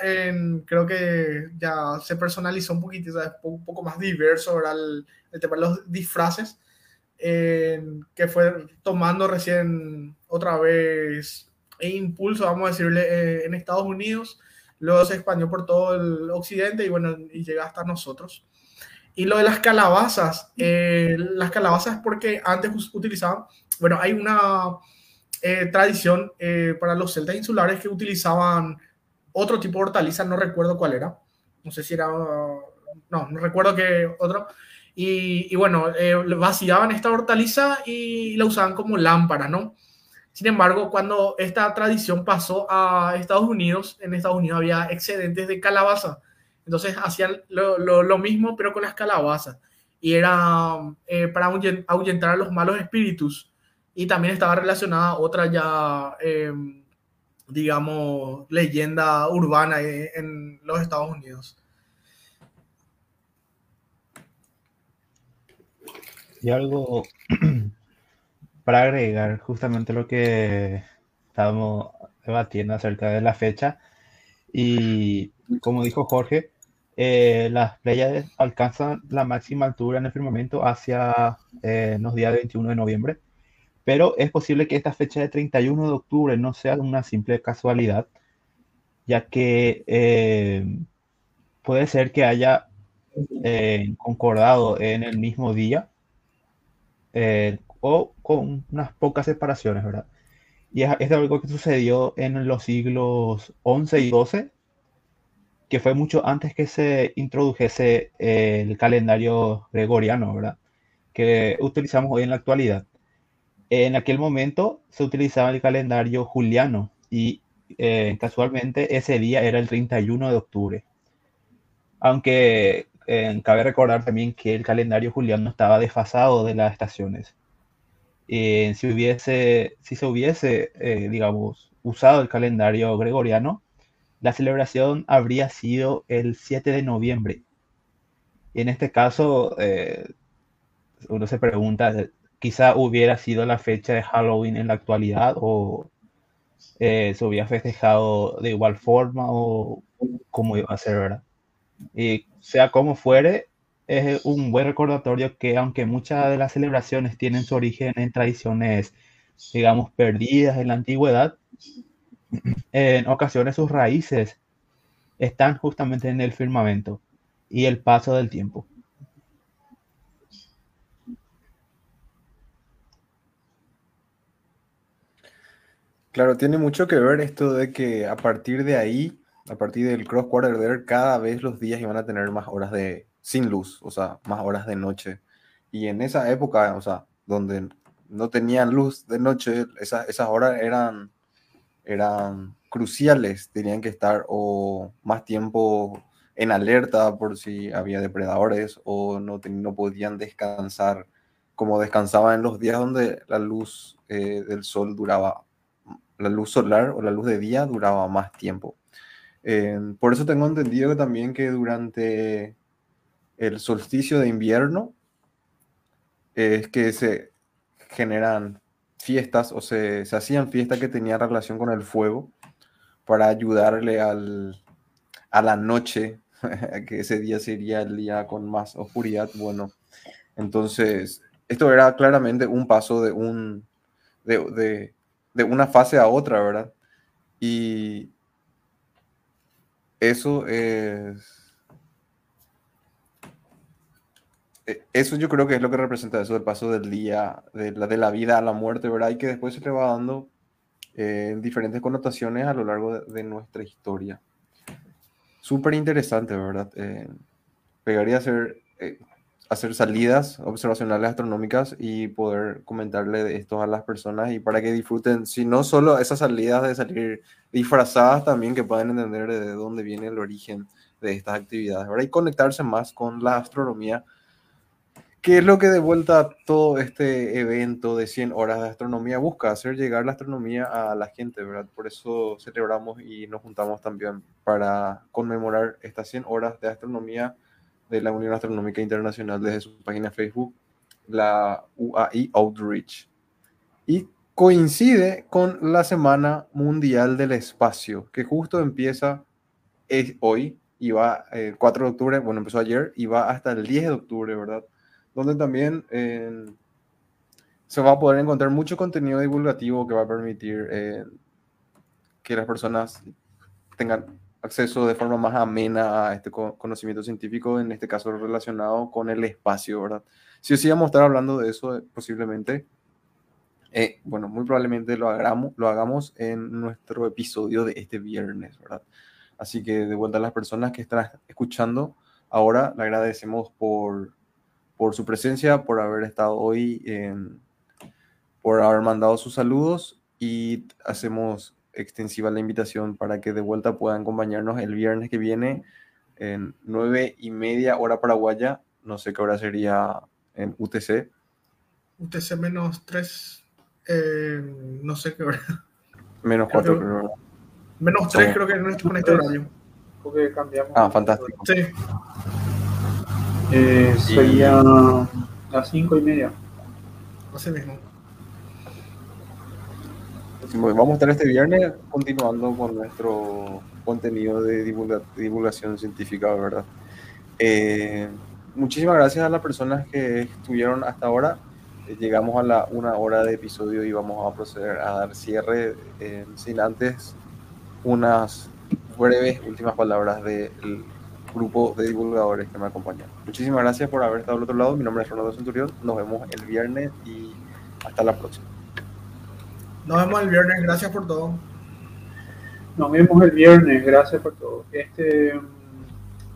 creo que ya se personalizó un poquito, un poco más diverso el, el, tema de los disfraces, que fue tomando recién otra vez e impulso, vamos a decirle, en Estados Unidos. Luego se expandió por todo el occidente y bueno, y llega hasta nosotros. Y lo de las calabazas, eh, las calabazas porque antes utilizaban, bueno, hay una eh, tradición eh, para los celtas insulares que utilizaban otro tipo de hortaliza, no recuerdo cuál era, no sé si era, no, no recuerdo qué otro, y, bueno, vaciaban esta hortaliza y la usaban como lámpara, ¿no? Sin embargo, cuando esta tradición pasó a Estados Unidos, en Estados Unidos había excedentes de calabaza. Entonces hacían lo, mismo, pero con las calabazas. Y era eh, para ahuyentar a los malos espíritus. Y también estaba relacionada otra ya, em, digamos, leyenda urbana en los Estados Unidos. Y algo para agregar justamente lo que estábamos debatiendo acerca de la fecha. Y como dijo Jorge, eh, las playas alcanzan la máxima altura en el firmamento hacia eh, los días 21 de noviembre. Pero es posible que esta fecha de 31 de octubre no sea una simple casualidad, ya que eh, puede ser que haya concordado en el mismo día eh, o con unas pocas separaciones, ¿verdad? Y es, es, algo que sucedió en los siglos XI y XII, que fue mucho antes que se introdujese el calendario gregoriano, ¿verdad? Que utilizamos hoy en la actualidad. En aquel momento se utilizaba el calendario juliano y eh, casualmente ese día era el 31 de octubre. Aunque cabe recordar también que el calendario juliano estaba desfasado de las estaciones. Eh, si, hubiese, si se hubiese, eh, digamos, usado el calendario gregoriano, la celebración habría sido el 7 de noviembre. Y en este caso, eh, uno se pregunta, quizá hubiera sido la fecha de Halloween en la actualidad o se hubiera festejado de igual forma o cómo iba a ser, ¿verdad? Y sea como fuere, es un buen recordatorio que aunque muchas de las celebraciones tienen su origen en tradiciones, digamos, perdidas en la antigüedad, en ocasiones sus raíces están justamente en el firmamento y el paso del tiempo. Claro, tiene mucho que ver esto de que a partir de ahí a partir del cross quarter cada vez los días iban a tener más horas de sin luz, o sea, más horas de noche. Y en esa época, o sea, donde no tenían luz de noche, esas horas eran, eran cruciales, tenían que estar o más tiempo en alerta por si había depredadores o no, no podían descansar como descansaban en los días donde la luz eh, del sol duraba, la luz solar o la luz de día duraba más tiempo. Por eso tengo entendido también que durante el solsticio de invierno es que se generan fiestas o se, se hacían fiestas que tenían relación con el fuego para ayudarle al, a la noche, que ese día sería el día con más oscuridad. Bueno, entonces esto era claramente un paso de, un, de, de, de una fase a otra, ¿verdad? Y, eso es... E, eso yo creo que es lo que representa eso del paso del día, de la, de la vida a la muerte, ¿verdad? Y que después se le va dando eh, diferentes connotaciones a lo largo de, nuestra historia. Súper interesante, ¿verdad? Eh, pegaría hacer, eh, hacer salidas observacionales astronómicas y poder comentarle esto a las personas y para que disfruten, si no solo esas salidas de salir disfrazadas, también que puedan entender de dónde viene el origen de estas actividades, ¿verdad? Y conectarse más con la astronomía, que es lo que de vuelta todo este evento de 100 horas de astronomía busca, hacer llegar la astronomía a la gente, ¿verdad? Por eso celebramos y nos juntamos también para conmemorar estas 100 horas de astronomía de la Unión Astronómica Internacional desde su página Facebook, la UAI Outreach. Y coincide con la Semana Mundial del Espacio, que justo empieza hoy y va el eh, 4 de octubre, bueno, empezó ayer y va hasta el 10 de octubre, ¿verdad? Donde también se va a poder encontrar mucho contenido divulgativo que va a permitir eh, que las personas tengan acceso de forma más amena a este conocimiento científico, en este caso relacionado con el espacio, ¿verdad? Si os íbamos a estar hablando de eso, eh, posiblemente, eh, bueno, muy probablemente lo hagamos, lo hagamos en nuestro episodio de este viernes, ¿verdad? Así que de vuelta a las personas que están escuchando, ahora le agradecemos por, por su presencia, por haber estado hoy, por haber mandado sus saludos y hacemos extensiva la invitación para que de vuelta puedan acompañarnos el viernes que viene en nueve y media hora paraguaya. No sé qué hora sería en UTC. UTC menos 3, eh, no sé qué hora. Menos 4, creo. Menos 3 creo que no estoy con este horario. Porque cambiamos. Ah, fantástico. Sí. Eh, sería las 5 y media. Así mismo. Vamos a estar este viernes continuando con nuestro contenido de divulgación científica, ¿verdad? Eh, muchísimas gracias a las personas que estuvieron hasta ahora. Eh, llegamos a la una hora de episodio y vamos a proceder a dar cierre eh, sin antes unas breves últimas palabras del grupo de divulgadores que me acompañan. Muchísimas gracias por haber estado al otro lado. Mi nombre es Ronaldo Centurión. Nos vemos el viernes y hasta la próxima. Nos vemos el viernes. Gracias por todo. Nos vemos el viernes. Gracias por todo. Este,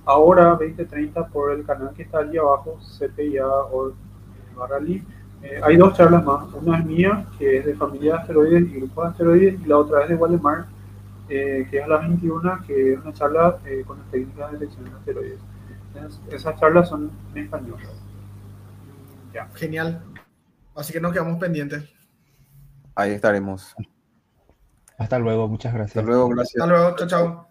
ahora 2030 por el canal que está allí abajo, CPIA o Barrali. Eh, hay dos charlas más. Una es mía, que es de familia de asteroides y grupo de asteroides, y la otra es de Waldemar, eh, que es a las 21, que es una charla eh, con las técnicas de detección de asteroides. esas charlas son en español. Ya. Genial. Así que nos quedamos pendientes. Ahí estaremos. Hasta luego, muchas gracias. Hasta luego, gracias. Hasta luego, chao, chao.